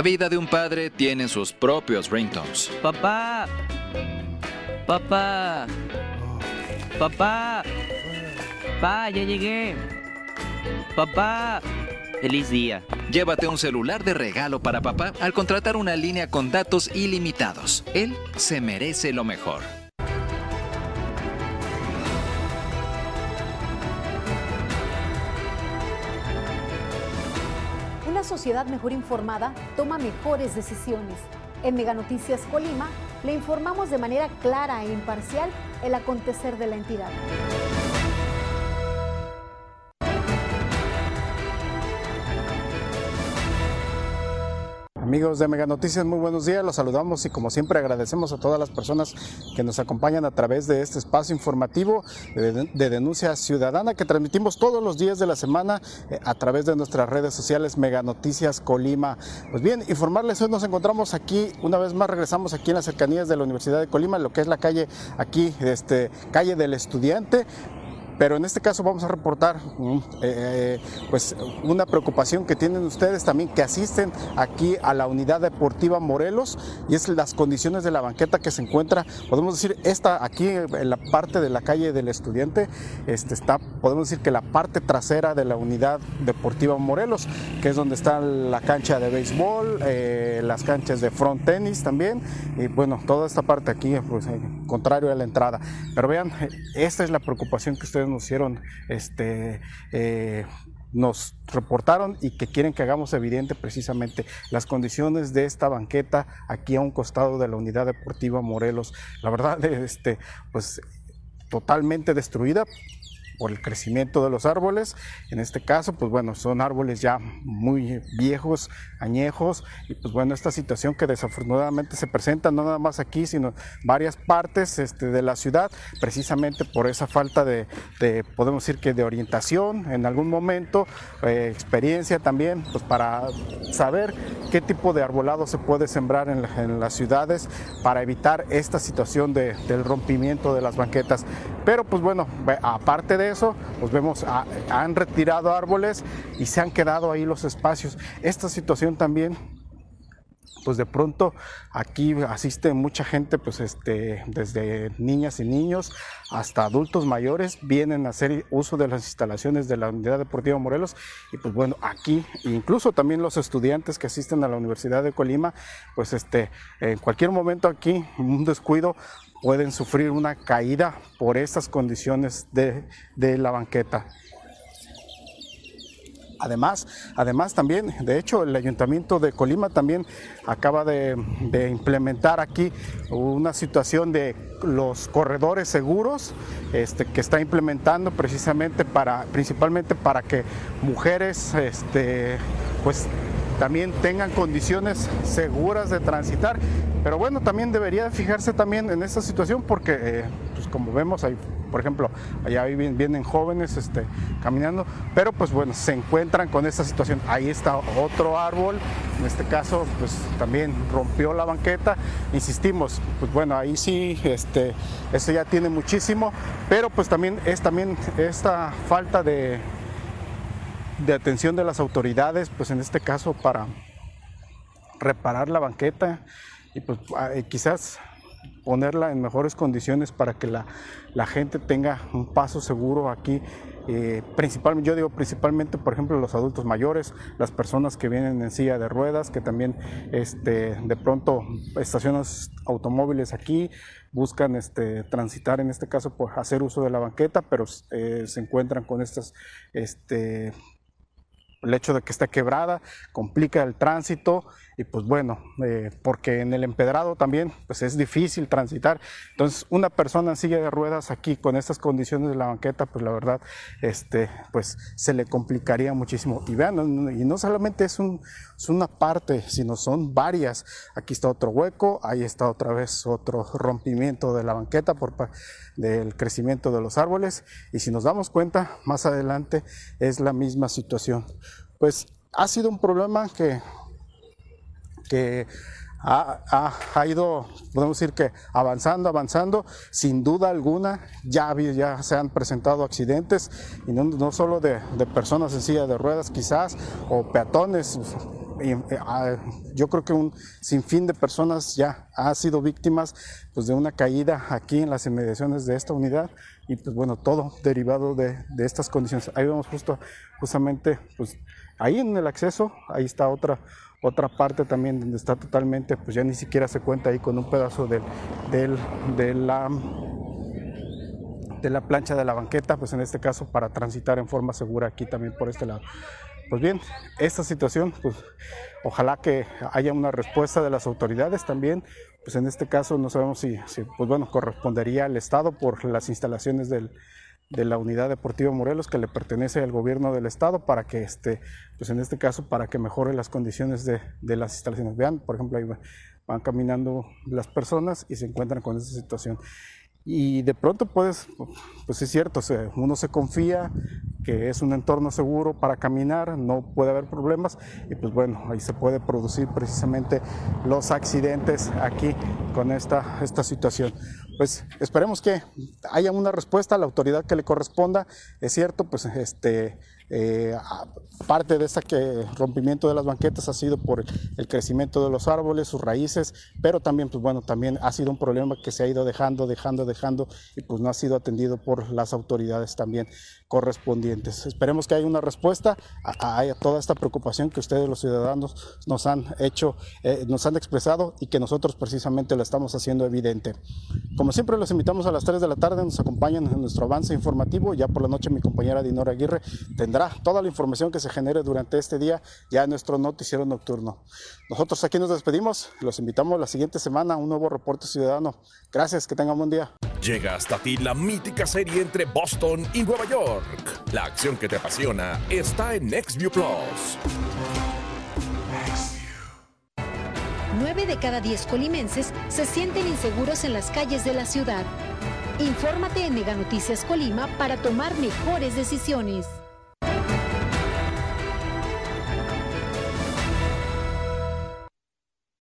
La vida de un padre tiene sus propios ringtones. Papá. Papá. Papá. Papá, ya llegué. Papá. Feliz día. Llévate un celular de regalo para papá al contratar una línea con datos ilimitados. Él se merece lo mejor. Una sociedad mejor informada toma mejores decisiones. En Mega Noticias Colima le informamos de manera clara e imparcial el acontecer de la entidad. Amigos de Mega Noticias, muy buenos días. Los saludamos y como siempre agradecemos a todas las personas que nos acompañan a través de este espacio informativo de, de denuncia ciudadana que transmitimos todos los días de la semana eh, a través de nuestras redes sociales Mega Noticias Colima. Pues bien, informarles, hoy nos encontramos aquí, una vez más regresamos aquí en las cercanías de la Universidad de Colima, lo que es la calle aquí, este, calle del estudiante, pero en este caso vamos a reportar eh, eh, pues una preocupación que tienen ustedes también que asisten aquí a la unidad deportiva Morelos y es las condiciones de la banqueta que se encuentra, podemos decir, esta aquí en la parte de la calle del estudiante, este está, podemos decir que la parte trasera de la unidad deportiva Morelos, que es donde está la cancha de béisbol, eh, las canchas de front tenis también, y bueno, toda esta parte aquí, pues contrario a la entrada. Pero vean, esta es la preocupación que ustedes nos hicieron, este, eh, nos reportaron y que quieren que hagamos evidente precisamente las condiciones de esta banqueta aquí a un costado de la unidad deportiva Morelos. La verdad, este, pues totalmente destruida por el crecimiento de los árboles. En este caso, pues bueno, son árboles ya muy viejos, añejos, y pues bueno, esta situación que desafortunadamente se presenta no nada más aquí, sino varias partes este, de la ciudad, precisamente por esa falta de, de podemos decir que de orientación en algún momento, eh, experiencia también, pues para saber qué tipo de arbolado se puede sembrar en, en las ciudades para evitar esta situación de, del rompimiento de las banquetas. Pero pues bueno, aparte de eso, pues vemos, a, han retirado árboles y se han quedado ahí los espacios. Esta situación también pues de pronto aquí asiste mucha gente, pues este, desde niñas y niños hasta adultos mayores, vienen a hacer uso de las instalaciones de la Unidad Deportiva Morelos y pues bueno, aquí incluso también los estudiantes que asisten a la Universidad de Colima, pues este, en cualquier momento aquí, un descuido, pueden sufrir una caída por estas condiciones de, de la banqueta. Además, además también, de hecho, el Ayuntamiento de Colima también acaba de, implementar aquí una situación de los corredores seguros este, que está implementando precisamente para, principalmente para que mujeres, este, pues también tengan condiciones seguras de transitar. Pero bueno, también debería fijarse también en esta situación porque, eh, pues como vemos, hay, por ejemplo, allá vienen, jóvenes este, caminando, pero pues bueno, se encuentran con esta situación. Ahí está otro árbol, en este caso, pues también rompió la banqueta. Insistimos, pues bueno, ahí sí, este, eso ya tiene muchísimo, pero pues también es también esta falta de de atención de las autoridades, pues en este caso para reparar la banqueta y pues quizás ponerla en mejores condiciones para que la, la gente tenga un paso seguro aquí. Eh, principalmente, yo digo principalmente, por ejemplo, los adultos mayores, las personas que vienen en silla de ruedas, que también este, de pronto estacionan automóviles aquí, buscan este, transitar, en este caso, por hacer uso de la banqueta, pero eh, se encuentran con estas este, el hecho de que esté quebrada complica el tránsito y pues bueno, eh, porque en el empedrado también pues es difícil transitar. Entonces una persona en silla de ruedas aquí con estas condiciones de la banqueta, pues la verdad, este, pues se le complicaría muchísimo. Y vean, y no solamente es, un, es una parte, sino son varias. Aquí está otro hueco, ahí está otra vez otro rompimiento de la banqueta por del crecimiento de los árboles. Y si nos damos cuenta, más adelante es la misma situación. Pues ha sido un problema que que ha, ha, ha, ido, podemos decir que avanzando, avanzando, sin duda alguna, ya, ya se han presentado accidentes, y no, no solo de, de, personas en silla de ruedas quizás, o peatones, ah, yo creo que un sinfín de personas ya ha sido víctimas pues, de una caída aquí en las inmediaciones de esta unidad y pues bueno, todo derivado de, de estas condiciones. Ahí vemos justo, justamente, pues ahí en el acceso, ahí está otra, otra parte también donde está totalmente, pues ya ni siquiera se cuenta ahí con un pedazo del, del, de la de la plancha de la banqueta, pues en este caso para transitar en forma segura aquí también por este lado. Pues bien, esta situación, pues ojalá que haya una respuesta de las autoridades también, pues en este caso no sabemos si, pues bueno, correspondería al Estado por las instalaciones del, de la unidad deportiva Morelos que le pertenece al gobierno del estado para que este, pues en este caso para que mejore las condiciones de, de las instalaciones. Vean, por ejemplo, ahí van caminando las personas y se encuentran con esa situación. Y de pronto, pues, pues es cierto, uno se confía que es un entorno seguro para caminar, no puede haber problemas y pues bueno, ahí se puede producir precisamente los accidentes aquí con esta, esta situación. Pues esperemos que haya una respuesta a la autoridad que le corresponda. Es cierto, pues este, eh, parte de este rompimiento de las banquetas ha sido por el crecimiento de los árboles, sus raíces, pero también, pues bueno, también ha sido un problema que se ha ido dejando, dejando, dejando y pues no ha sido atendido por las autoridades también correspondientes. Esperemos que haya una respuesta a, toda esta preocupación que ustedes los ciudadanos nos han hecho, eh, nos han expresado y que nosotros precisamente lo estamos haciendo evidente. Como siempre los invitamos a las 3 de la tarde, nos acompañan en nuestro avance informativo, ya por la noche mi compañera Dinora Aguirre tendrá toda la información que se genere durante este día ya en nuestro noticiero nocturno. Nosotros aquí nos despedimos, los invitamos la siguiente semana a un nuevo reporte ciudadano. Gracias, que tengan un buen día. Llega hasta ti la mítica serie entre Boston y Nueva York. La acción que te apasiona está en NextView Plus. 9 de cada 10 colimenses se sienten inseguros en las calles de la ciudad. Infórmate en Mega Noticias Colima para tomar mejores decisiones.